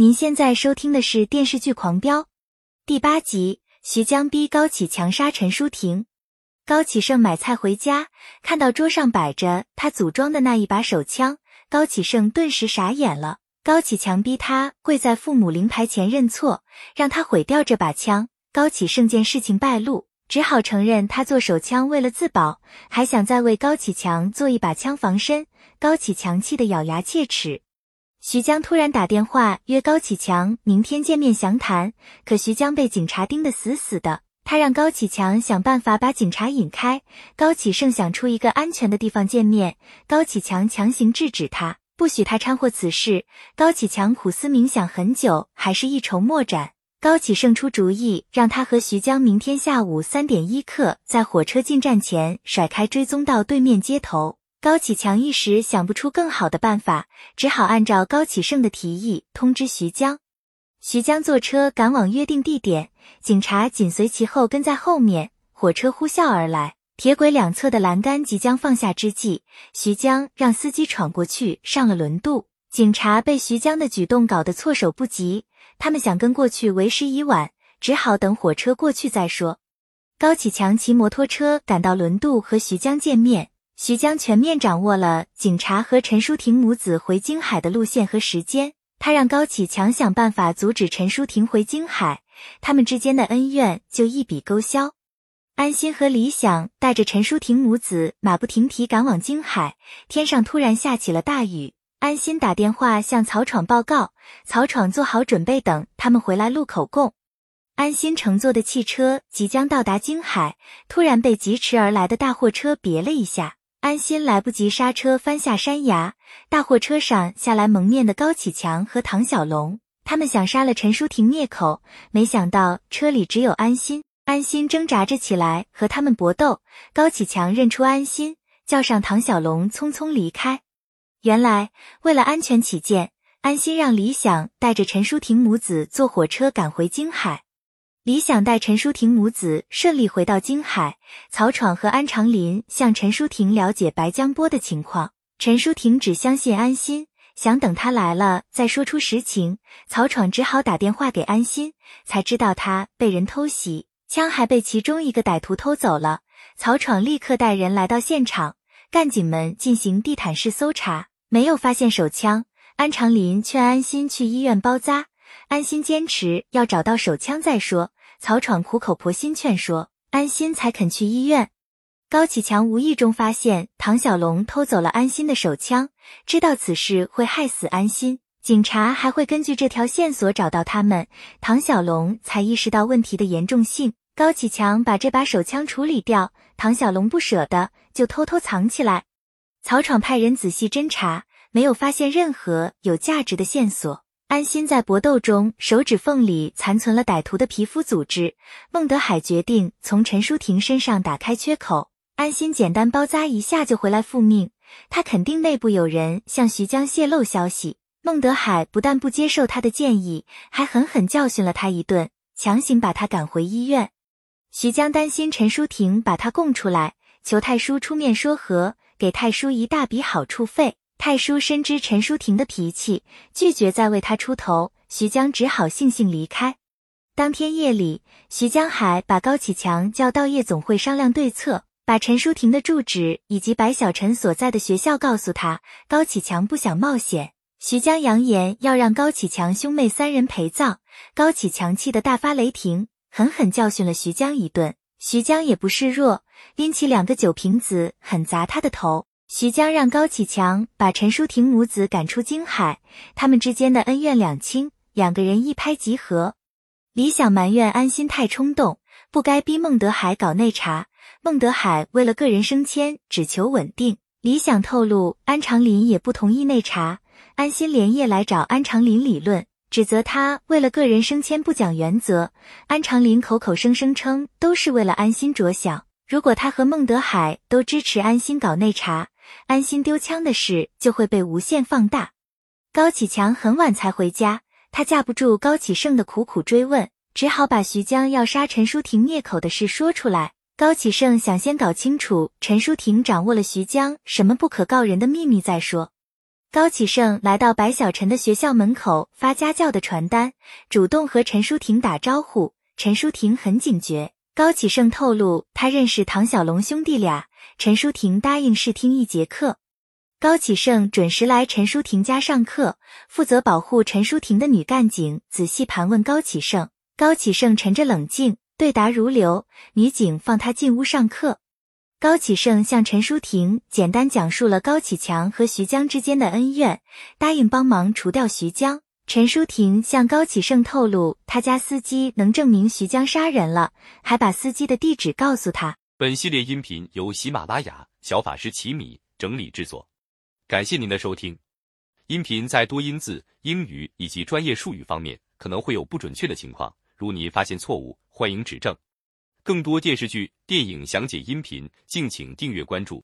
您现在收听的是电视剧《狂飙》第八集，徐江逼高启强杀陈淑婷。高启盛买菜回家，看到桌上摆着他组装的那一把手枪，高启盛顿时傻眼了。高启强逼他跪在父母灵牌前认错，让他毁掉这把枪。高启盛见事情败露，只好承认他做手枪为了自保，还想再为高启强做一把枪防身。高启强气得咬牙切齿。徐江突然打电话约高启强明天见面详谈，可徐江被警察盯得死死的。他让高启强想办法把警察引开。高启盛想出一个安全的地方见面，高启强强行制止他，不许他掺和此事。高启强苦思冥想很久，还是一筹莫展。高启盛出主意，让他和徐江明天下午三点一刻在火车进站前甩开追踪到对面街头。高启强一时想不出更好的办法，只好按照高启盛的提议通知徐江。徐江坐车赶往约定地点，警察紧随其后跟在后面。火车呼啸而来，铁轨两侧的栏杆即将放下之际，徐江让司机闯过去上了轮渡。警察被徐江的举动搞得措手不及，他们想跟过去为时已晚，只好等火车过去再说。高启强骑摩托车赶到轮渡和徐江见面。徐江全面掌握了警察和陈淑婷母子回京海的路线和时间，他让高启强想办法阻止陈淑婷回京海，他们之间的恩怨就一笔勾销。安心和李想带着陈淑婷母子马不停蹄赶往京海，天上突然下起了大雨。安心打电话向曹闯报告，曹闯做好准备等他们回来录口供。安心乘坐的汽车即将到达京海，突然被疾驰而来的大货车别了一下。安心来不及刹车，翻下山崖。大货车上下来蒙面的高启强和唐小龙，他们想杀了陈淑婷灭口，没想到车里只有安心。安心挣扎着起来和他们搏斗。高启强认出安心，叫上唐小龙，匆匆离开。原来为了安全起见，安心让李想带着陈淑婷母子坐火车赶回京海。李想带陈淑婷母子顺利回到京海，曹闯和安长林向陈淑婷了解白江波的情况。陈淑婷只相信安心，想等他来了再说出实情。曹闯只好打电话给安心，才知道他被人偷袭，枪还被其中一个歹徒偷走了。曹闯立刻带人来到现场，干警们进行地毯式搜查，没有发现手枪。安长林劝安心去医院包扎，安心坚持要找到手枪再说。曹闯苦口婆心劝说，安心才肯去医院。高启强无意中发现唐小龙偷走了安心的手枪，知道此事会害死安心，警察还会根据这条线索找到他们。唐小龙才意识到问题的严重性。高启强把这把手枪处理掉，唐小龙不舍得，就偷偷藏起来。曹闯派人仔细侦查，没有发现任何有价值的线索。安心在搏斗中手指缝里残存了歹徒的皮肤组织。孟德海决定从陈淑婷身上打开缺口。安心简单包扎一下就回来复命，他肯定内部有人向徐江泄露消息。孟德海不但不接受他的建议，还狠狠教训了他一顿，强行把他赶回医院。徐江担心陈淑婷把他供出来，求太叔出面说和，给太叔一大笔好处费。太叔深知陈淑婷的脾气，拒绝再为他出头。徐江只好悻悻离开。当天夜里，徐江海把高启强叫到夜总会商量对策，把陈淑婷的住址以及白小晨所在的学校告诉他。高启强不想冒险，徐江扬言要让高启强兄妹三人陪葬。高启强气得大发雷霆，狠狠教训了徐江一顿。徐江也不示弱，拎起两个酒瓶子狠砸他的头。徐江让高启强把陈淑婷母子赶出京海，他们之间的恩怨两清，两个人一拍即合。李想埋怨安心太冲动，不该逼孟德海搞内查。孟德海为了个人升迁，只求稳定。李想透露，安长林也不同意内查。安心连夜来找安长林理论，指责他为了个人升迁不讲原则。安长林口口声声称都是为了安心着想，如果他和孟德海都支持安心搞内查。安心丢枪的事就会被无限放大。高启强很晚才回家，他架不住高启盛的苦苦追问，只好把徐江要杀陈淑婷灭口的事说出来。高启盛想先搞清楚陈淑婷掌握了徐江什么不可告人的秘密再说。高启盛来到白小晨的学校门口发家教的传单，主动和陈淑婷打招呼。陈淑婷很警觉。高启盛透露他认识唐小龙兄弟俩，陈淑婷答应试听一节课。高启盛准时来陈淑婷家上课，负责保护陈淑婷的女干警仔细盘问高启盛。高启盛沉着冷静，对答如流。女警放他进屋上课。高启盛向陈淑婷简单讲述了高启强和徐江之间的恩怨，答应帮忙除掉徐江。陈淑婷向高启盛透露，他家司机能证明徐江杀人了，还把司机的地址告诉他。本系列音频由喜马拉雅小法师奇米整理制作，感谢您的收听。音频在多音字、英语以及专业术语方面可能会有不准确的情况，如您发现错误，欢迎指正。更多电视剧、电影详解音频，敬请订阅关注。